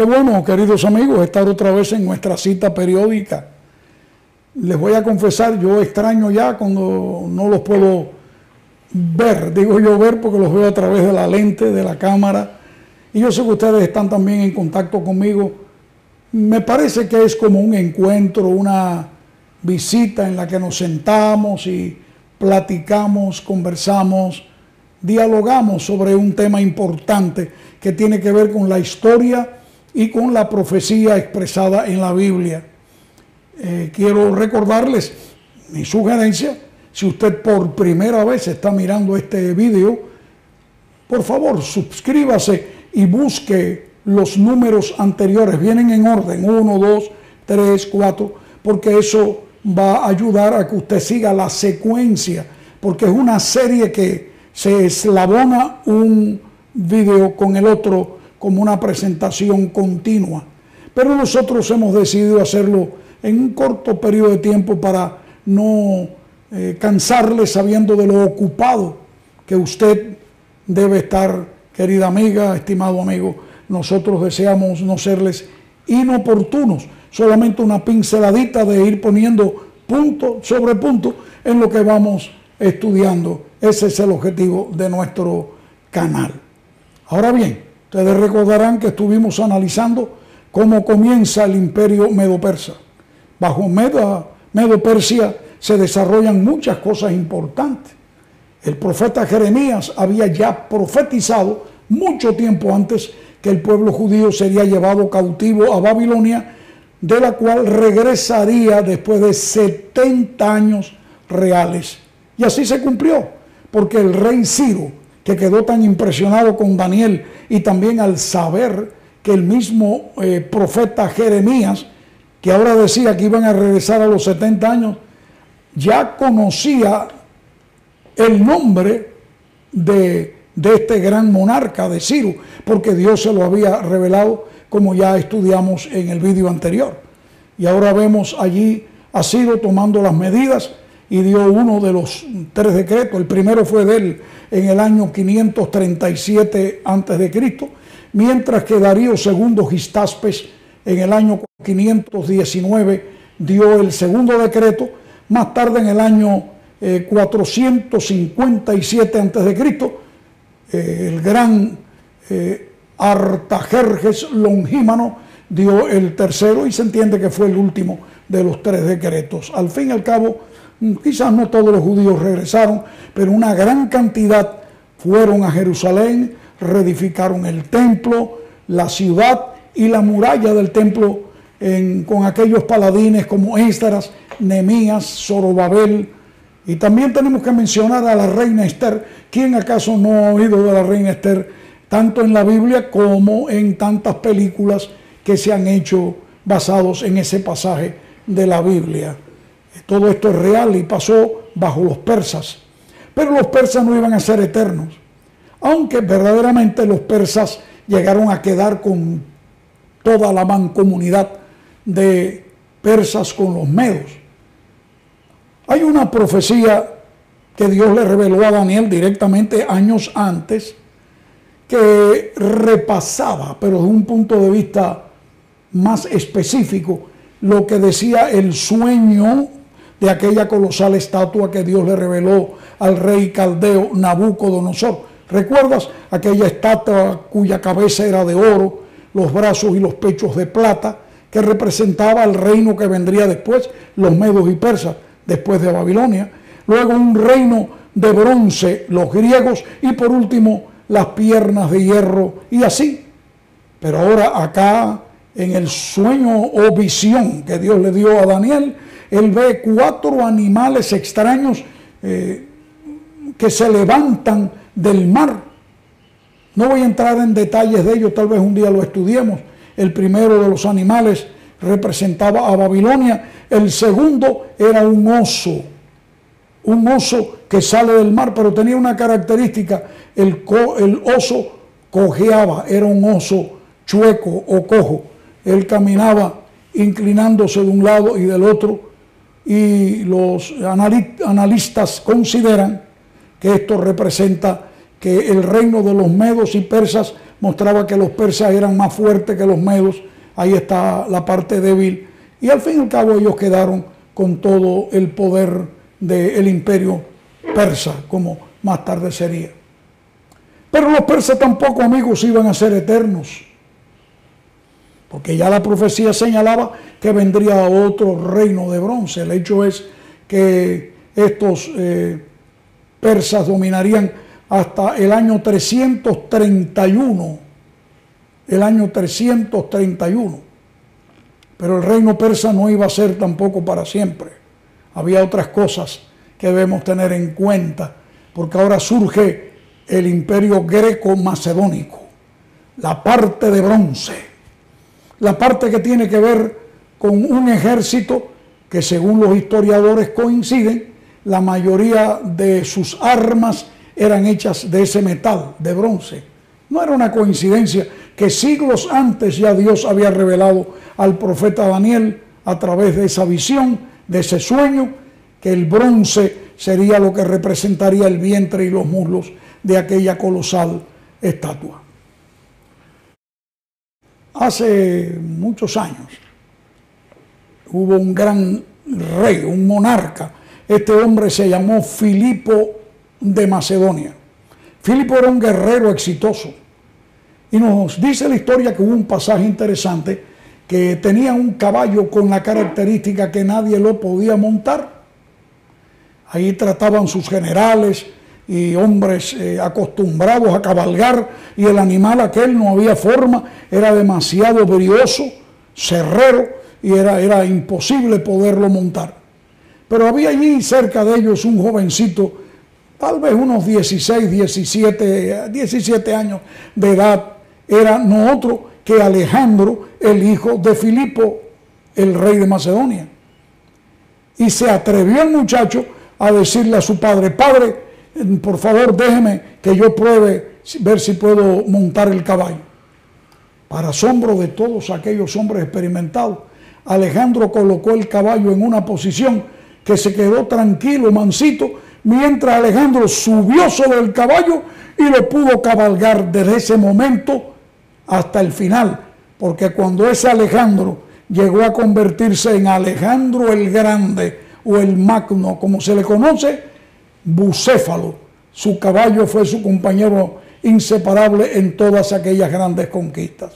Qué bueno, queridos amigos, estar otra vez en nuestra cita periódica. Les voy a confesar, yo extraño ya cuando no los puedo ver, digo yo ver porque los veo a través de la lente, de la cámara, y yo sé que ustedes están también en contacto conmigo. Me parece que es como un encuentro, una visita en la que nos sentamos y platicamos, conversamos, dialogamos sobre un tema importante que tiene que ver con la historia y con la profecía expresada en la Biblia. Eh, quiero recordarles mi sugerencia, si usted por primera vez está mirando este video, por favor suscríbase y busque los números anteriores, vienen en orden, 1, 2, 3, 4, porque eso va a ayudar a que usted siga la secuencia, porque es una serie que se eslabona un video con el otro como una presentación continua. Pero nosotros hemos decidido hacerlo en un corto periodo de tiempo para no eh, cansarle sabiendo de lo ocupado que usted debe estar, querida amiga, estimado amigo. Nosotros deseamos no serles inoportunos, solamente una pinceladita de ir poniendo punto sobre punto en lo que vamos estudiando. Ese es el objetivo de nuestro canal. Ahora bien, ustedes recordarán que estuvimos analizando cómo comienza el imperio medo-persa. Bajo Medo-Persia se desarrollan muchas cosas importantes. El profeta Jeremías había ya profetizado mucho tiempo antes que el pueblo judío sería llevado cautivo a Babilonia, de la cual regresaría después de 70 años reales. Y así se cumplió, porque el rey Ciro, que quedó tan impresionado con Daniel y también al saber que el mismo eh, profeta Jeremías que ahora decía que iban a regresar a los 70 años, ya conocía el nombre de, este gran monarca de Ciro, porque Dios se lo había revelado como ya estudiamos en el vídeo anterior. Y ahora vemos allí a Ciro tomando las medidas y dio uno de los tres decretos. El primero fue de él en el año 537 a.C., mientras que Darío II Gistaspes en el año 519 dio el segundo decreto, más tarde en el año 457 eh, a.C., eh, el gran eh, Artajerjes Longímano dio el tercero y se entiende que fue el último de los tres decretos. Al fin y al cabo, quizás no todos los judíos regresaron, pero una gran cantidad fueron a Jerusalén, reedificaron el templo, la ciudad y la muralla del templo con aquellos paladines como Ésdras, Nemías, Zorobabel. Y también tenemos que mencionar a la reina Esther. ¿Quién acaso no ha oído de la reina Esther tanto en la Biblia como en tantas películas que se han hecho basados en ese pasaje de la Biblia? Todo esto es real y pasó bajo los persas. Pero los persas no iban a ser eternos. Aunque verdaderamente los persas llegaron a quedar con toda la mancomunidad de persas con los medos. Hay una profecía que Dios le reveló a Daniel directamente años antes, que repasaba, pero desde un punto de vista más específico, lo que decía el sueño de aquella colosal estatua que Dios le reveló al rey caldeo Nabucodonosor. ¿Recuerdas aquella estatua cuya cabeza era de oro, los brazos y los pechos de plata, que representaba al reino que vendría después, los medos y persas, después de Babilonia. Luego un reino de bronce, los griegos, y por último las piernas de hierro, y así. Pero ahora acá, en el sueño o visión que Dios le dio a Daniel, él ve cuatro animales extraños eh, que se levantan del mar no voy a entrar en detalles de ello, tal vez un día lo estudiemos. El primero de los animales representaba a Babilonia, el segundo era un oso, un oso que sale del mar, pero tenía una característica, el, el oso cojeaba, era un oso chueco o cojo, él caminaba inclinándose de un lado y del otro, y los analistas consideran que esto representa que el reino de los medos y persas mostraba que los persas eran más fuertes que los medos, ahí está la parte débil, y al fin y al cabo ellos quedaron con todo el poder del imperio persa, como más tarde sería. Pero los persas tampoco, amigos, iban a ser eternos, porque ya la profecía señalaba que vendría otro reino de bronce. El hecho es que estos eh, persas dominarían hasta el año 331, el año 331. Pero el reino persa no iba a ser tampoco para siempre. Había otras cosas que debemos tener en cuenta, porque ahora surge el imperio greco-macedónico, la parte de bronce, la parte que tiene que ver con un ejército que según los historiadores coinciden, la mayoría de sus armas eran hechas de ese metal, de bronce. No era una coincidencia que siglos antes ya Dios había revelado al profeta Daniel a través de esa visión, de ese sueño, que el bronce sería lo que representaría el vientre y los muslos de aquella colosal estatua. Hace muchos años hubo un gran rey, un monarca. Este hombre se llamó Filipo de Macedonia. Filipo era un guerrero exitoso. Y nos dice la historia que hubo un pasaje interesante que tenía un caballo con la característica que nadie lo podía montar. Ahí trataban sus generales y hombres eh, acostumbrados a cabalgar y el animal aquel no había forma, era demasiado brioso, cerrero y era, era imposible poderlo montar. Pero había allí cerca de ellos un jovencito tal vez unos 16, 17, 17 años de edad, era no otro que Alejandro, el hijo de Filipo, el rey de Macedonia. Y se atrevió el muchacho a decirle a su padre, padre, por favor déjeme que yo pruebe ver si puedo montar el caballo. Para asombro de todos aquellos hombres experimentados, Alejandro colocó el caballo en una posición que se quedó tranquilo, mansito, mientras Alejandro subió sobre el caballo y lo pudo cabalgar desde ese momento hasta el final, porque cuando ese Alejandro llegó a convertirse en Alejandro el Grande o el Magno, como se le conoce, Bucéfalo, su caballo fue su compañero inseparable en todas aquellas grandes conquistas.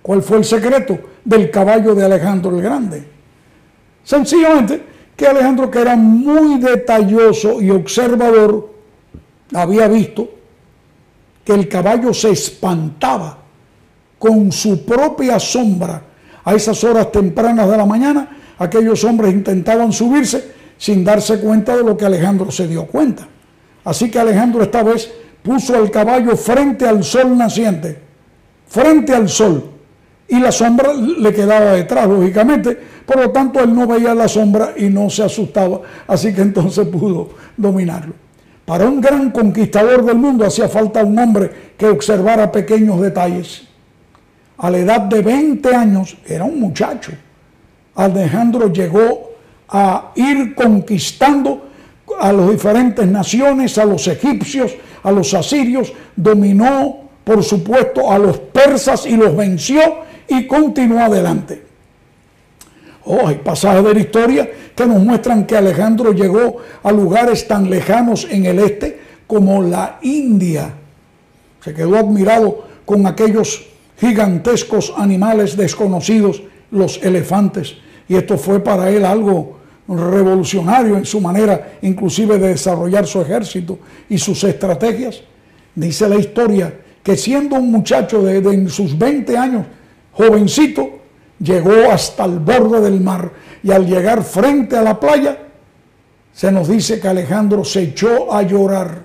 ¿Cuál fue el secreto del caballo de Alejandro el Grande? Sencillamente que Alejandro, que era muy detalloso y observador, había visto que el caballo se espantaba con su propia sombra. A esas horas tempranas de la mañana, aquellos hombres intentaban subirse sin darse cuenta de lo que Alejandro se dio cuenta. Así que Alejandro esta vez puso al caballo frente al sol naciente, frente al sol, y la sombra le quedaba detrás, lógicamente. Por lo tanto, él no veía la sombra y no se asustaba, así que entonces pudo dominarlo. Para un gran conquistador del mundo hacía falta un hombre que observara pequeños detalles. A la edad de 20 años era un muchacho. Alejandro llegó a ir conquistando a las diferentes naciones, a los egipcios, a los asirios, dominó por supuesto a los persas y los venció y continuó adelante. Oh, hay pasajes de la historia que nos muestran que Alejandro llegó a lugares tan lejanos en el este como la India. Se quedó admirado con aquellos gigantescos animales desconocidos, los elefantes. Y esto fue para él algo revolucionario en su manera inclusive de desarrollar su ejército y sus estrategias. Dice la historia que siendo un muchacho de, de sus 20 años, jovencito, llegó hasta el borde del mar y al llegar frente a la playa, se nos dice que Alejandro se echó a llorar.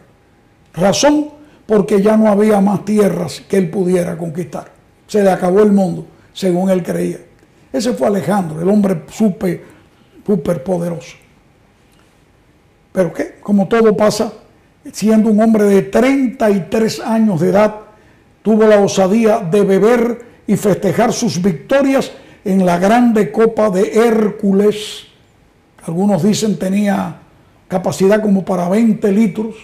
Razón porque ya no había más tierras que él pudiera conquistar. Se le acabó el mundo, según él creía. Ese fue Alejandro, el hombre súper, súper poderoso. Pero qué, como todo pasa, siendo un hombre de 33 años de edad, tuvo la osadía de beber y festejar sus victorias en la grande copa de Hércules. Algunos dicen tenía capacidad como para 20 litros.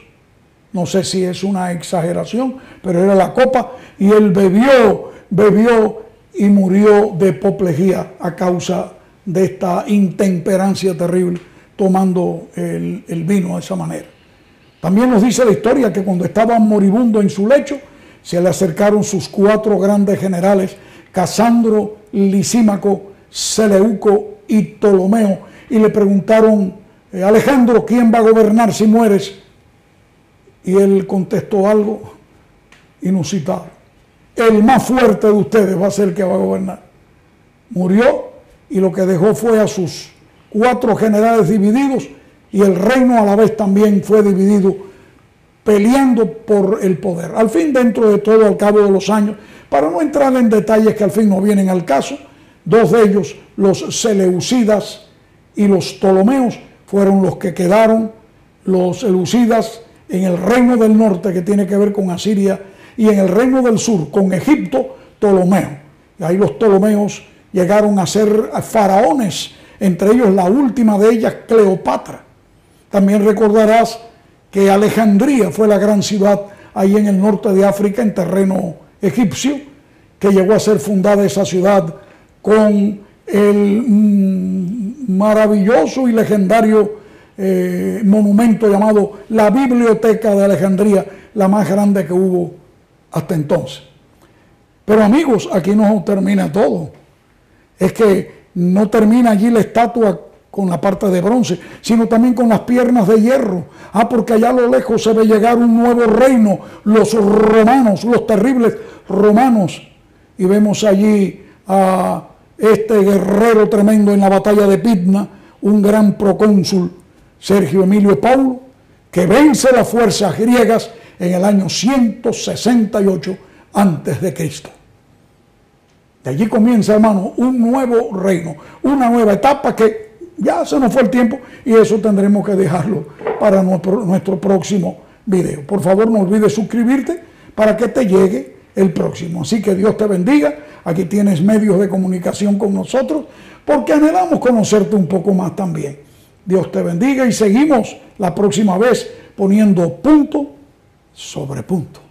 no sé si es una exageración, pero era la copa, y él bebió, bebió y murió de apoplejía a causa de esta intemperancia terrible, tomando el, el vino de esa manera. También nos dice la historia que cuando estaba moribundo en su lecho, se le acercaron sus cuatro grandes generales, Casandro, Lisímaco, Seleuco y Ptolomeo, y le preguntaron, eh, Alejandro, ¿quién va a gobernar si mueres? Y él contestó algo inusitado. El más fuerte de ustedes va a ser el que va a gobernar. Murió y lo que dejó fue a sus cuatro generales divididos y el reino a la vez también fue dividido peleando por el poder. Al fin, dentro de todo, al cabo de los años, para no entrar en detalles que al fin no vienen al caso, dos de ellos, los Seleucidas y los Ptolomeos, fueron los que quedaron, los Seleucidas en el reino del norte que tiene que ver con Asiria y en el reino del sur con Egipto, Ptolomeo. Y ahí los Ptolomeos llegaron a ser faraones, entre ellos la última de ellas, Cleopatra. También recordarás que Alejandría fue la gran ciudad ahí en el norte de África, en terreno egipcio, que llegó a ser fundada esa ciudad con el mm, maravilloso y legendario eh, monumento llamado la Biblioteca de Alejandría, la más grande que hubo hasta entonces. Pero amigos, aquí no termina todo. Es que no termina allí la estatua con la parte de bronce, sino también con las piernas de hierro. Ah, porque allá a lo lejos se ve llegar un nuevo reino, los romanos, los terribles romanos. Y vemos allí a este guerrero tremendo en la batalla de Pitna, un gran procónsul, Sergio Emilio Paulo, que vence las fuerzas griegas en el año 168 antes de Cristo. De allí comienza, hermano, un nuevo reino, una nueva etapa que ya se nos fue el tiempo y eso tendremos que dejarlo para nuestro, próximo video. Por favor, no olvides suscribirte para que te llegue el próximo. Así que Dios te bendiga. Aquí tienes medios de comunicación con nosotros porque anhelamos conocerte un poco más también. Dios te bendiga y seguimos la próxima vez poniendo punto sobre punto.